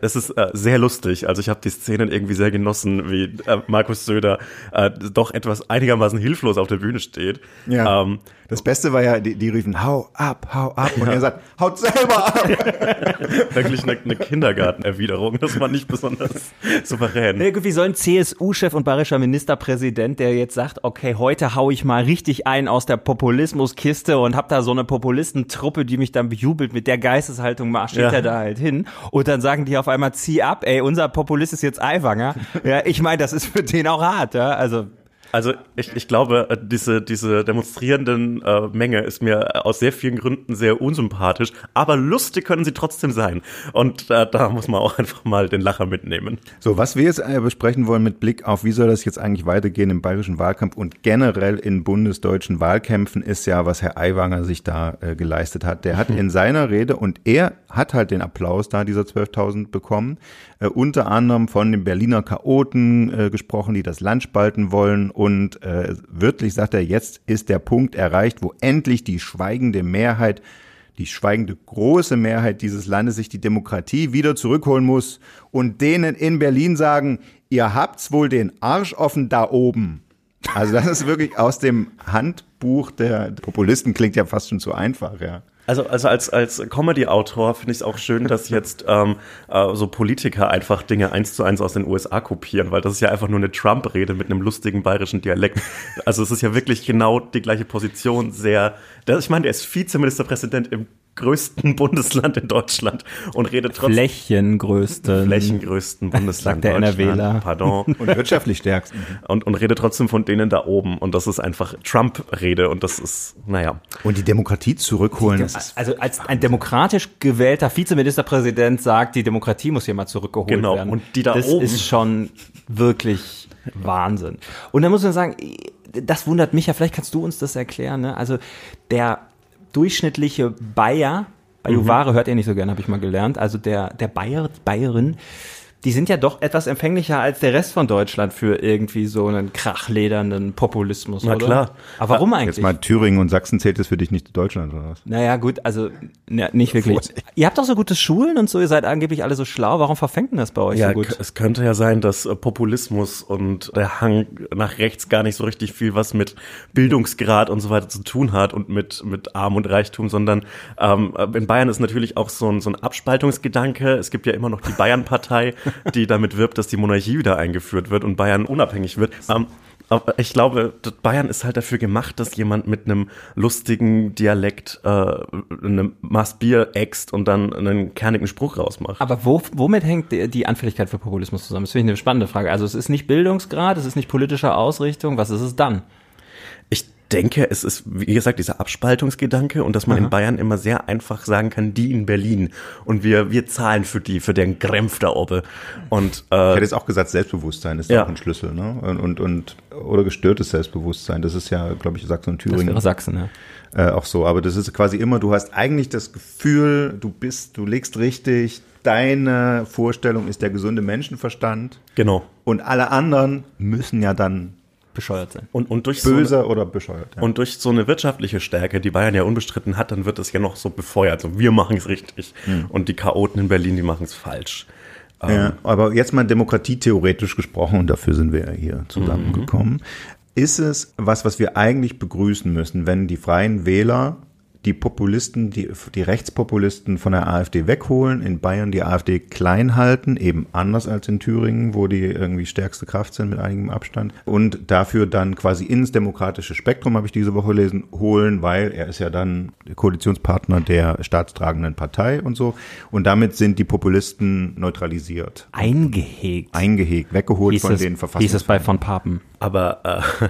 Es ist äh, sehr lustig. Also ich habe die Szenen irgendwie sehr genossen, wie äh, Markus Söder äh, doch etwas einigermaßen hilflos auf der Bühne steht.
Ja.
Ähm,
Das Beste war ja, die, die riefen, hau ab, hau ab. Und er sagt, haut selber ab.
wirklich eine, eine Kindergartenerwiderung. Das war nicht besonders souverän.
Irgendwie soll ein CSU-Chef und bayerischer Ministerpräsident, der jetzt sagt, okay, heute hau ich mal richtig ein aus der Populismuskiste und hab da so eine Populistentruppe, die mich dann bejubelt, mit der Geisteshaltung marschiert
Ja.
er da halt hin. Und dann sagen die auf einmal, zieh ab, ey, unser Populist ist jetzt Aiwanger. Ja, ich meine, das ist für den auch hart, ja, also.
Also ich, ich glaube, äh, diese, diese demonstrierenden äh, Menge ist mir aus sehr vielen Gründen sehr unsympathisch, aber lustig können sie trotzdem sein. Und äh, da muss man auch einfach mal den Lacher mitnehmen.
So, was wir jetzt äh, besprechen wollen mit Blick auf, wie soll das jetzt eigentlich weitergehen im bayerischen Wahlkampf und generell in bundesdeutschen Wahlkämpfen, ist ja, was Herr Aiwanger sich da äh, geleistet hat. Der hat in seiner Rede, und er hat halt den Applaus da, dieser 12.000 bekommen, äh, unter anderem von den Berliner Chaoten äh, gesprochen, die das Land spalten wollen. Und äh, wörtlich sagt er, jetzt ist der Punkt erreicht, wo endlich die schweigende Mehrheit die schweigende große Mehrheit dieses Landes sich die Demokratie wieder zurückholen muss und denen in Berlin sagen, ihr habt's wohl den Arsch offen da oben. Also das ist wirklich aus dem Handbuch der Populisten klingt ja fast schon zu einfach, ja.
Also, also als, als Comedy-Autor finde ich es auch schön, dass jetzt ähm, äh, so Politiker einfach Dinge eins zu eins aus den USA kopieren, weil das ist ja einfach nur eine Trump-Rede mit einem lustigen bayerischen Dialekt. Also es ist ja wirklich genau die gleiche Position, sehr, das, ich meine, der ist Vizeministerpräsident im größten Bundesland in Deutschland und redet trotzdem
Flächengrößte.
flächengrößten Bundesland
Sagt der
Deutschland,
NRWler.
Pardon.
Und wirtschaftlich stärksten.
Und, und redet trotzdem von denen da oben. Und das ist einfach Trump-Rede. Und das ist, naja.
Und die Demokratie zurückholen, das ist
Also als ein demokratisch gewählter Vizeministerpräsident sagt, die Demokratie muss hier mal zurückgeholt
Genau,
werden.
und die da
das
oben.
ist schon wirklich Wahnsinn. Und da muss man sagen, das wundert mich ja, vielleicht kannst du uns das erklären. Ne? Also der durchschnittliche Bayer, bei
Mhm.
Juvare hört ihr nicht so gern, habe ich mal gelernt, also der, der Bayer, Bayerin, die sind ja doch etwas empfänglicher als der Rest von Deutschland für irgendwie so einen krachledernden Populismus,
Na
oder?
klar.
Aber warum
jetzt
eigentlich?
mal Thüringen und Sachsen zählt das für dich nicht zu Deutschland oder was?
Naja, gut, also na, nicht wirklich. Ihr habt doch so gute Schulen und so, ihr seid angeblich alle so schlau. Warum verfängt denn das bei euch
Ja,
so gut?
es könnte ja sein, dass äh, Populismus und der Hang nach rechts gar nicht so richtig viel was mit Bildungsgrad und so weiter zu tun hat und mit, mit Arm und Reichtum, sondern ähm, in Bayern ist natürlich auch so ein, so ein Abspaltungsgedanke. Es gibt ja immer noch die Bayern-Partei, die damit wirbt, dass die Monarchie wieder eingeführt wird und Bayern unabhängig wird. Ähm, aber ich glaube, Bayern ist halt dafür gemacht, dass jemand mit einem lustigen Dialekt äh, eine Maß Bier äxt und dann einen kernigen Spruch rausmacht.
Aber wo, womit hängt die Anfälligkeit für Populismus zusammen? Das finde ich eine spannende Frage. Also es ist nicht Bildungsgrad, es ist nicht politische Ausrichtung. Was ist es dann?
Ich denke, es ist, wie gesagt, dieser Abspaltungsgedanke und dass man in Bayern immer sehr einfach sagen kann, die in Berlin und wir, wir zahlen für die, für deren Krämpf da oben. Und
Ich
äh,
hätte jetzt auch gesagt, Selbstbewusstsein ist
Ja.
auch ein Schlüssel, ne? Und, und, und oder gestörtes Selbstbewusstsein. Das ist ja, glaube ich, Sachsen und
Das
Thüringen
wäre Sachsen, ja.
äh, auch so. Aber das ist quasi immer, du hast eigentlich das Gefühl, du bist, du legst richtig, deine Vorstellung ist der gesunde Menschenverstand
genau.
und alle anderen müssen ja dann
Bescheuert sein.
Und, und durch so eine,
böse oder bescheuert. Ja.
und durch so eine wirtschaftliche Stärke, die Bayern ja unbestritten hat, dann wird es ja noch so befeuert. So, wir machen es richtig. Und die Chaoten in Berlin, die machen es falsch.
Ja, aber jetzt mal demokratietheoretisch gesprochen, und dafür sind wir ja hier zusammengekommen. Ist es was, was wir eigentlich begrüßen müssen, wenn die freien Wähler die Populisten, die, die Rechtspopulisten von der AfD wegholen, in Bayern die AfD klein halten, eben anders als in Thüringen, wo die irgendwie stärkste Kraft sind mit einigem Abstand, und dafür dann quasi ins demokratische Spektrum, habe ich diese Woche gelesen, holen, weil er ist ja dann Koalitionspartner der staatstragenden Partei und so. Und damit sind die Populisten neutralisiert,
Eingehegt.
eingehegt, weggeholt
hieß,
von
es,
den
hieß es bei von Papen.
Aber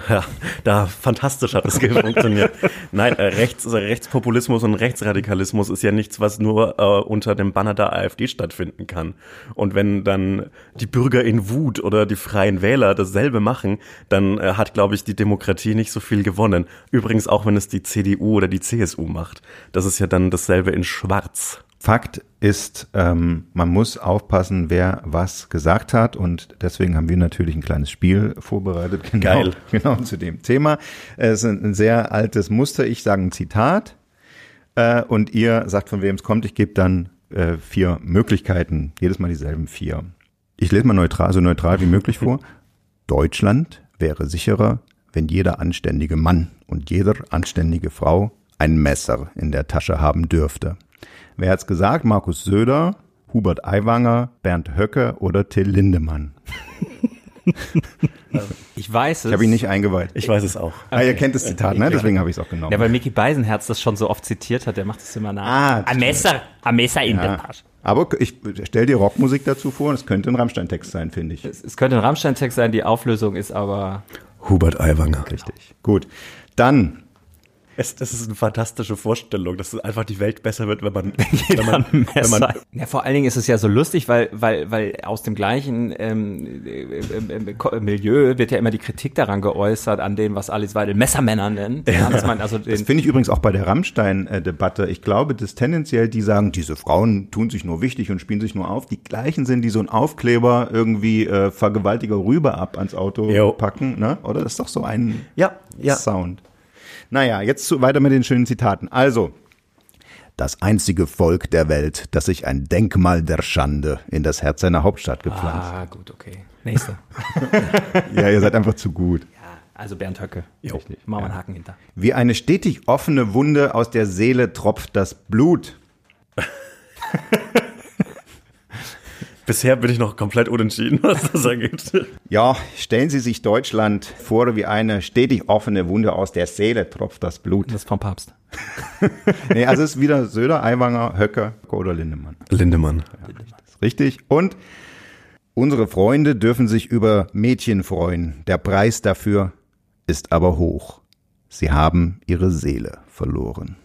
äh, da fantastisch hat es funktioniert. Nein, äh, Rechts, also Rechtspopulismus und Rechtsradikalismus ist ja nichts, was nur äh, unter dem Banner der AfD stattfinden kann. Und wenn dann die Bürger in Wut oder die Freien Wähler dasselbe machen, dann äh, hat, glaube ich, die Demokratie nicht so viel gewonnen. Übrigens auch, wenn es die CDU oder die CSU macht. Das ist ja dann dasselbe in Schwarz.
Fakt ist, ähm, man muss aufpassen, wer was gesagt hat und deswegen haben wir natürlich ein kleines Spiel vorbereitet. Genau,
Geil.
Genau zu dem Thema. Es ist ein sehr altes Muster. Ich sage ein Zitat äh, und ihr sagt, von wem es kommt. Ich gebe dann äh, vier Möglichkeiten, jedes Mal dieselben vier. Ich lese mal neutral, so neutral wie möglich vor. Deutschland wäre sicherer, wenn jeder anständige Mann und jeder anständige Frau ein Messer in der Tasche haben dürfte. Wer hat's gesagt? Markus Söder, Hubert Aiwanger, Bernd Höcke oder Till Lindemann?
Ich weiß es.
Ich habe ihn nicht eingeweiht.
Ich weiß es auch.
Ah, ihr kennt das Zitat, ne? Deswegen habe ich es auch genommen.
Ja, weil Mickey Beisenherz das schon so oft zitiert hat, der macht das immer nach.
Ah,
ein Messer, ein Messer in der
Ja.
Tasche.
Aber ich stell dir Rockmusik dazu vor und es könnte ein Rammstein-Text sein, finde ich.
Es, es könnte ein Rammstein-Text sein, die Auflösung ist aber
Hubert Aiwanger.
Richtig. Gut. Dann,
Es, das ist eine fantastische Vorstellung, dass einfach die Welt besser wird, wenn man, wenn man, wenn man
ja, vor allen Dingen ist es ja so lustig, weil, weil, weil aus dem gleichen ähm, äh, äh, äh, Milieu wird ja immer die Kritik daran geäußert, an dem, was Alice Weidel Messermänner nennt. Ja, man also
das finde ich übrigens auch bei der Rammstein-Debatte. Ich glaube, dass tendenziell die sagen, diese Frauen tun sich nur wichtig und spielen sich nur auf. Die gleichen sind, die so einen Aufkleber irgendwie äh, Vergewaltiger rüber ab ans Auto
Jo.
packen, ne? Oder? Das ist doch so ein
Ja, ja.
Sound. Naja, jetzt weiter mit den schönen Zitaten. Also, das einzige Volk der Welt, das sich ein Denkmal der Schande in das Herz seiner Hauptstadt gepflanzt.
ah, gut, okay. Nächste.
Ja, ihr seid einfach zu gut.
Ja, also Bernd Höcke.
Jo.
Richtig. Machen wir einen Haken hinter.
Wie eine stetig offene Wunde aus der Seele tropft das Blut.
Bisher bin ich noch komplett unentschieden, was das angeht.
Ja, stellen Sie sich Deutschland vor wie eine stetig offene Wunde aus der Seele tropft das Blut.
Das ist vom Papst.
Nee, also es ist wieder Söder, Aiwanger, Höcker oder Lindemann.
Lindemann.
Das ist richtig. Und unsere Freunde dürfen sich über Mädchen freuen. Der Preis dafür ist aber hoch. Sie haben ihre Seele verloren.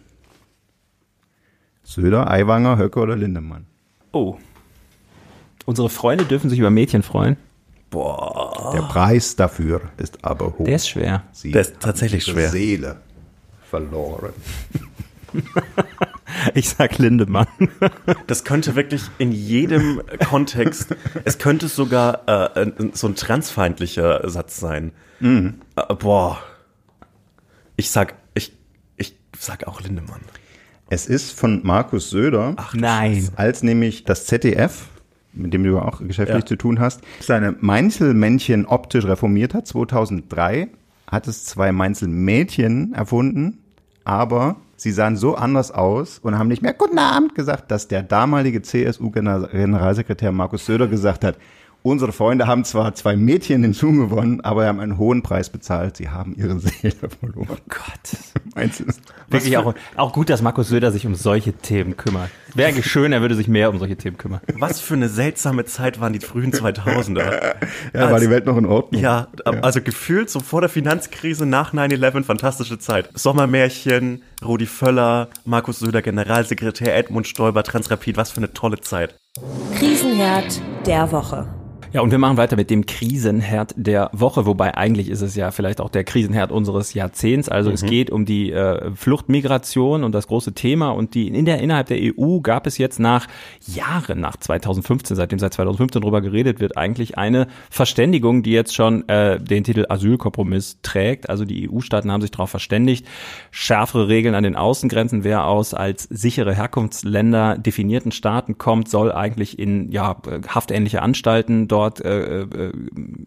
Söder, Aiwanger, Höcker oder Lindemann?
Oh. Unsere Freunde dürfen sich über Mädchen freuen.
Der Preis dafür ist aber hoch.
Der ist schwer.
Sie
Der ist tatsächlich schwer.
Seele verloren.
Ich sag Lindemann.
Das könnte wirklich in jedem Kontext, es könnte sogar äh, so ein transfeindlicher Satz sein. Äh, boah. Ich sag, ich, ich sag auch Lindemann.
Es ist von Markus Söder,
Nein.
als nämlich das ZDF, mit dem du auch geschäftlich
Ja.
zu tun hast, seine Mainzelmännchen optisch reformiert hat. 2003 hat es zwei Mainzelmädchen erfunden, aber sie sahen so anders aus und haben nicht mehr Guten Abend gesagt, dass der damalige CSU-Generalsekretär Markus Söder gesagt hat, unsere Freunde haben zwar zwei Mädchen hinzugewonnen, aber haben einen hohen Preis bezahlt. Sie haben ihre Seele verloren.
Gott.
Mainzel.
Wirklich auch, auch gut, dass Markus Söder sich um solche Themen kümmert. Wäre eigentlich schön, er würde sich mehr um solche Themen kümmern.
Was für eine seltsame Zeit waren die frühen 2000er.
Ja, war die Welt noch in Ordnung?
Ja, also gefühlt so vor der Finanzkrise nach 9-11, fantastische Zeit. Sommermärchen, Rudi Völler, Markus Söder, Generalsekretär, Edmund Stoiber, Transrapid, was für eine tolle Zeit.
Krisenherd der Woche.
Ja, und wir machen weiter mit dem Krisenherd der Woche, wobei eigentlich ist es ja vielleicht auch der Krisenherd unseres Jahrzehnts. Also es geht um die äh, Fluchtmigration und das große Thema und die in der innerhalb der EU gab es jetzt nach Jahren, nach 2015, seitdem seit 2015 darüber geredet wird, eigentlich eine Verständigung, die jetzt schon äh, den Titel Asylkompromiss trägt. Also die EU-Staaten haben sich darauf verständigt, schärfere Regeln an den Außengrenzen, wer aus als sichere Herkunftsländer definierten Staaten kommt, soll eigentlich in ja haftähnliche Anstalten dort äh, äh,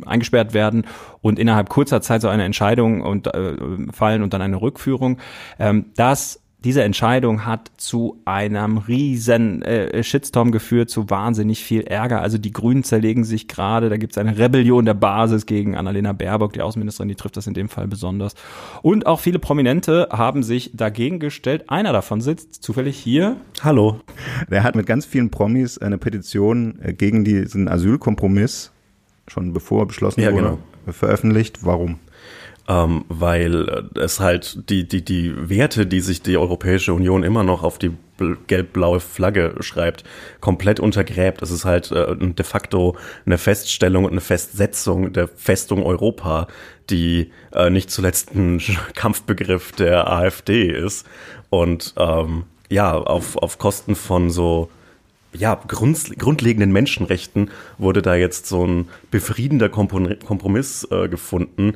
eingesperrt werden und innerhalb kurzer Zeit so eine Entscheidung und äh, fallen und dann eine Rückführung. Ähm, das diese Entscheidung hat zu einem riesen äh, Shitstorm geführt, zu wahnsinnig viel Ärger. Also die Grünen zerlegen sich gerade, da gibt es eine Rebellion der Basis gegen Annalena Baerbock, die Außenministerin, die trifft das in dem Fall besonders. Und auch viele Prominente haben sich dagegen gestellt. Einer davon sitzt zufällig hier.
Hallo.
Der hat mit ganz vielen Promis eine Petition äh, gegen diesen Asylkompromiss, schon bevor er beschlossen
Ja,
wurde,
genau.
veröffentlicht. Warum?
Ähm, weil äh, es halt die, die, die Werte, die sich die Europäische Union immer noch auf die bl- gelb-blaue Flagge schreibt, komplett untergräbt. Es ist halt äh, de facto eine Feststellung und eine Festsetzung der Festung Europa, die äh, nicht zuletzt ein Kampfbegriff der AfD ist und ähm, ja, auf, auf Kosten von so ja, grunds- grundlegenden Menschenrechten wurde da jetzt so ein befriedender Kompromiss äh, gefunden,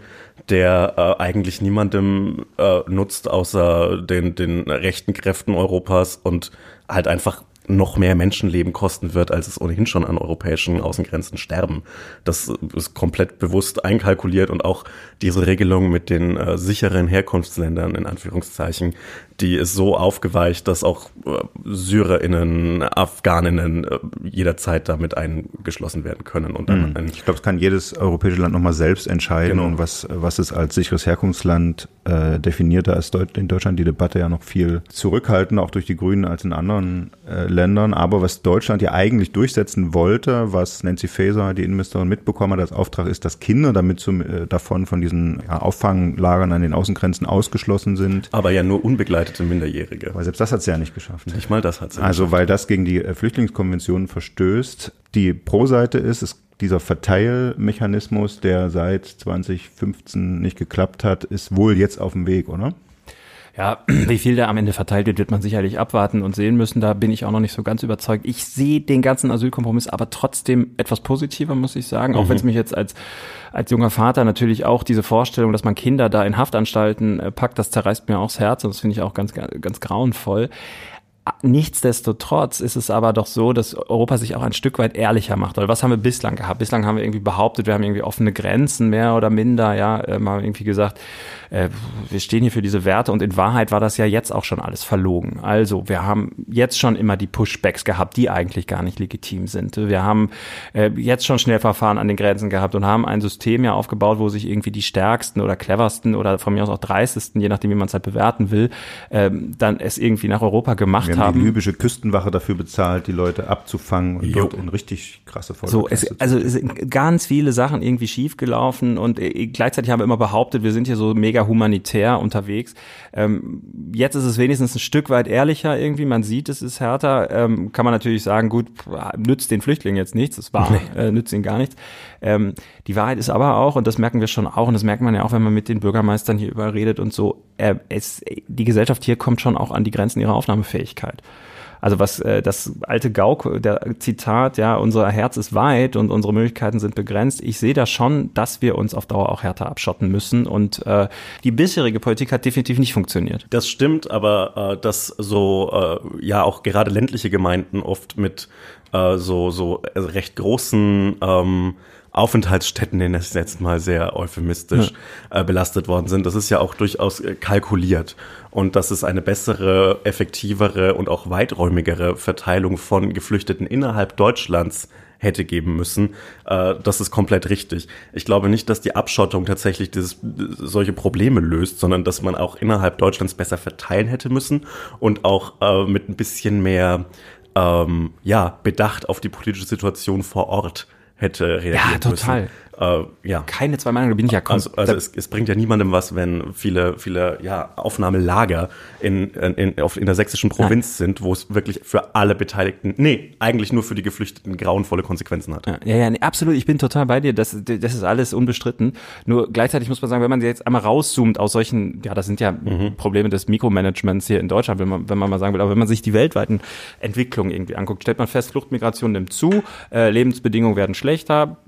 der äh, eigentlich niemandem äh, nutzt, außer den, den rechten Kräften Europas und halt einfach noch mehr Menschenleben kosten wird, als es ohnehin schon an europäischen Außengrenzen sterben. Das ist komplett bewusst einkalkuliert und auch diese Regelung mit den äh, sicheren Herkunftsländern in Anführungszeichen, die ist so aufgeweicht, dass auch äh, SyrerInnen, Afghaninnen äh, jederzeit damit eingeschlossen werden können. Und dann
mhm. Ich glaube, es kann jedes europäische Land nochmal selbst entscheiden,
Genau.
was, was es als sicheres Herkunftsland äh, definiert. Da ist in Deutschland die Debatte ja noch viel zurückhaltender, auch durch die Grünen als in anderen äh, Ländern. Aber was Deutschland ja eigentlich durchsetzen wollte, was Nancy Faeser, die Innenministerin, mitbekommen hat als Auftrag, ist, dass Kinder damit zum, äh, davon von diesen ja, Auffanglagern an den Außengrenzen ausgeschlossen sind.
aber ja nur unbegleitete Minderjährige.
Aber selbst das hat sie ja nicht geschafft.
Nicht mal das hat sie
Also weil das gegen die äh, Flüchtlingskonvention verstößt. Die Pro-Seite ist, ist dieser Verteilmechanismus, der seit 2015 nicht geklappt hat, ist wohl jetzt auf dem Weg, oder?
Ja, wie viel der am Ende verteilt wird, wird man sicherlich abwarten und sehen müssen. Da bin ich auch noch nicht so ganz überzeugt. Ich sehe den ganzen Asylkompromiss aber trotzdem etwas positiver, muss ich sagen. Auch wenn es mich jetzt als, als junger Vater natürlich auch diese Vorstellung, dass man Kinder da in Haftanstalten äh, packt, das zerreißt mir auch das Herz und das finde ich auch ganz, ganz grauenvoll. Nichtsdestotrotz ist es aber doch so, dass Europa sich auch ein Stück weit ehrlicher macht. Oder was haben wir bislang gehabt? Bislang haben wir irgendwie behauptet, wir haben irgendwie offene Grenzen, mehr oder minder, ja, äh, mal irgendwie gesagt, äh, wir stehen hier für diese Werte und in Wahrheit war das ja jetzt auch schon alles verlogen. Also wir haben jetzt schon immer die Pushbacks gehabt, die eigentlich gar nicht legitim sind. Wir haben äh, jetzt schon Schnellverfahren an den Grenzen gehabt und haben ein System ja aufgebaut, wo sich irgendwie die stärksten oder cleversten oder von mir aus auch dreistesten, je nachdem wie man es halt bewerten will, ähm, dann es irgendwie nach Europa gemacht
Wir haben die libysche Küstenwache dafür bezahlt, die Leute abzufangen und
Jo.
dort in richtig krasse Folgen.
So, es, also es sind ganz viele Sachen irgendwie schiefgelaufen und äh, gleichzeitig haben wir immer behauptet, wir sind hier so mega humanitär unterwegs. Ähm, jetzt ist es wenigstens ein Stück weit ehrlicher irgendwie, man sieht, es ist härter. Ähm, kann man natürlich sagen, gut, nützt den Flüchtlingen jetzt nichts, das war, äh, nützt ihnen gar nichts. Ähm, die Wahrheit ist aber auch, und das merken wir schon auch, und das merkt man ja auch, wenn man mit den Bürgermeistern hier überredet und so, äh, es, die Gesellschaft hier kommt schon auch an die Grenzen ihrer Aufnahmefähigkeit. Also was äh, das alte Gauk, der Zitat, ja, unser Herz ist weit und unsere Möglichkeiten sind begrenzt. Ich sehe da schon, dass wir uns auf Dauer auch härter abschotten müssen und äh, die bisherige Politik hat definitiv nicht funktioniert.
Das stimmt, aber äh, dass so äh, ja auch gerade ländliche Gemeinden oft mit äh, so so also recht großen ähm, Aufenthaltsstätten, ich es jetzt mal sehr euphemistisch, äh, belastet worden sind. Das ist ja auch durchaus äh, kalkuliert. Und dass es eine bessere, effektivere und auch weiträumigere Verteilung von Geflüchteten innerhalb Deutschlands hätte geben müssen. Äh, das ist komplett richtig. Ich glaube nicht, dass die Abschottung tatsächlich dieses, solche Probleme löst, sondern dass man auch innerhalb Deutschlands besser verteilen hätte müssen und auch äh, mit ein bisschen mehr ähm, ja, Bedacht auf die politische Situation vor Ort hätte reagieren
total.
müssen. Äh, ja.
Keine zwei Meinungen, da bin ich ja
Also, also es, es bringt ja niemandem was, wenn viele, viele ja, Aufnahmelager in, in, in, in der sächsischen Provinz sind, wo es wirklich für alle Beteiligten, nee, eigentlich nur für die Geflüchteten grauenvolle Konsequenzen hat.
Ja, ja, nee, absolut. Ich bin total bei dir. Das, das ist alles unbestritten. Nur gleichzeitig muss man sagen, wenn man jetzt einmal rauszoomt aus solchen, ja, das sind ja Probleme des Mikromanagements hier in Deutschland, wenn man, wenn man mal sagen will. Aber wenn man sich die weltweiten Entwicklungen irgendwie anguckt, stellt man fest, Fluchtmigration nimmt zu, äh, Lebensbedingungen werden schlechter.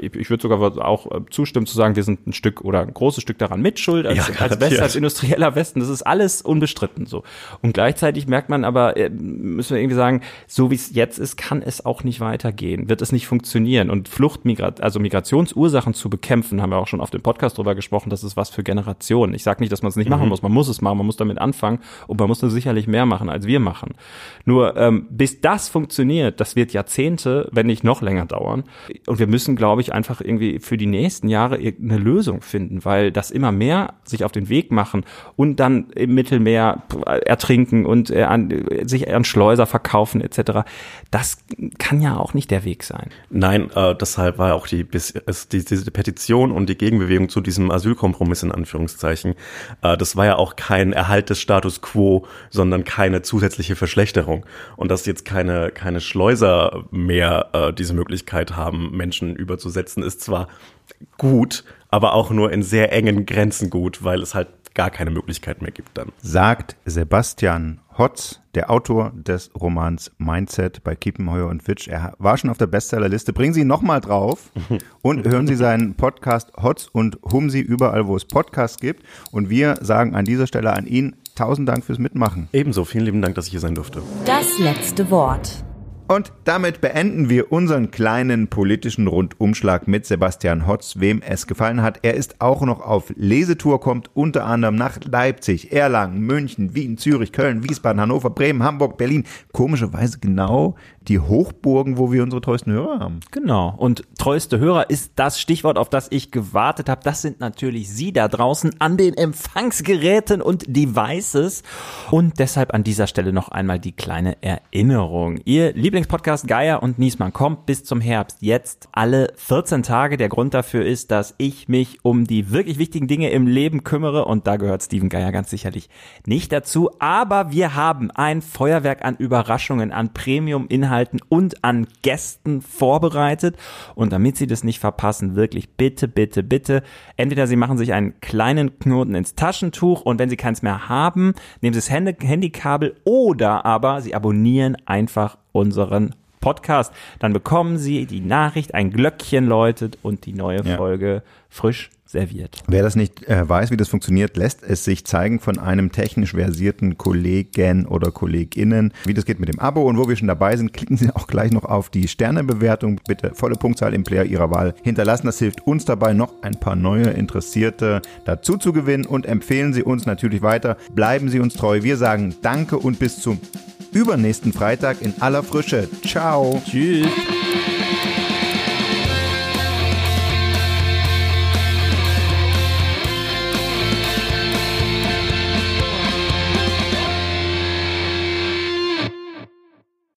Ich würde sogar auch äh, zustimmen zu sagen, wir sind ein Stück oder ein großes Stück daran mitschuld als,
Ja,
als. West, als industrieller Westen. Das ist alles unbestritten so. Und gleichzeitig merkt man aber, äh, müssen wir irgendwie sagen, so wie es jetzt ist, kann es auch nicht weitergehen, wird es nicht funktionieren. Und Fluchtmigration, also Migrationsursachen zu bekämpfen, haben wir auch schon auf dem Podcast drüber gesprochen, das ist was für Generationen. Ich sage nicht, dass man es nicht machen muss, man muss es machen, man muss damit anfangen und man muss da sicherlich mehr machen, als wir machen. Nur ähm, bis das funktioniert, das wird Jahrzehnte, wenn nicht noch länger dauern. Und wir müssen, glaube ich, einfach irgendwie für die nächsten Jahre eine Lösung finden, weil das immer mehr sich auf den Weg machen und dann im Mittelmeer ertrinken und äh, an, sich an Schleuser verkaufen etc. Das kann ja auch nicht der Weg sein.
Nein, äh, deshalb war auch die, die, diese Petition und die Gegenbewegung zu diesem Asylkompromiss in Anführungszeichen, äh, das war ja auch kein Erhalt des Status quo, sondern keine zusätzliche Verschlechterung. Und dass jetzt keine, keine Schleuser mehr äh, diese Möglichkeit haben, Menschen überzusetzen, ist zwar gut, aber auch nur in sehr engen Grenzen gut, weil es halt gar keine Möglichkeit mehr gibt dann.
Sagt Sebastian Hotz, der Autor des Romans Mindset bei Kiepenheuer und Fitch. Er war schon auf der Bestsellerliste. Bringen Sie ihn nochmal drauf und hören Sie seinen Podcast Hotz und Humsi überall, wo es Podcasts gibt. Und wir sagen an dieser Stelle an ihn tausend Dank fürs Mitmachen.
Ebenso, vielen lieben Dank, dass ich hier sein durfte.
Das letzte Wort.
Und damit beenden wir unseren kleinen politischen Rundumschlag mit Sebastian Hotz, wem es gefallen hat. Er ist auch noch auf Lesetour, kommt unter anderem nach Leipzig, Erlangen, München, Wien, Zürich, Köln, Wiesbaden, Hannover, Bremen, Hamburg, Berlin. Komischerweise genau die Hochburgen, wo wir unsere treuesten Hörer haben.
Genau. Und treueste Hörer ist das Stichwort, auf das ich gewartet habe. Das sind natürlich Sie da draußen an den Empfangsgeräten und Devices. Und deshalb an dieser Stelle noch einmal die kleine Erinnerung. Ihr Lieblingspodcast Geier und Niesmann kommt bis zum Herbst jetzt alle 14 Tage. Der Grund dafür ist, dass ich mich um die wirklich wichtigen Dinge im Leben kümmere und da gehört Steven Geier ganz sicherlich nicht dazu. Aber wir haben ein Feuerwerk an Überraschungen, an Premium-Inhalten und an Gästen vorbereitet. Und damit Sie das nicht verpassen, wirklich bitte, bitte, bitte, entweder Sie machen sich einen kleinen Knoten ins Taschentuch und wenn Sie keins mehr haben, nehmen Sie das Handy Handykabel oder aber Sie abonnieren einfach unseren Podcast. Dann bekommen Sie die Nachricht, ein Glöckchen läutet und die neue
Ja.
Folge frisch serviert.
Wer das nicht äh, weiß, wie das funktioniert, lässt es sich zeigen von einem technisch versierten Kollegen oder Kolleginnen, wie das geht mit dem Abo. Und wo wir schon dabei sind, klicken Sie auch gleich noch auf die Sternebewertung. Bitte volle Punktzahl im Player Ihrer Wahl hinterlassen. Das hilft uns dabei, noch ein paar neue Interessierte dazu zu gewinnen und empfehlen Sie uns natürlich weiter. Bleiben Sie uns treu. Wir sagen Danke und bis zum übernächsten Freitag in aller Frische. Ciao.
Tschüss.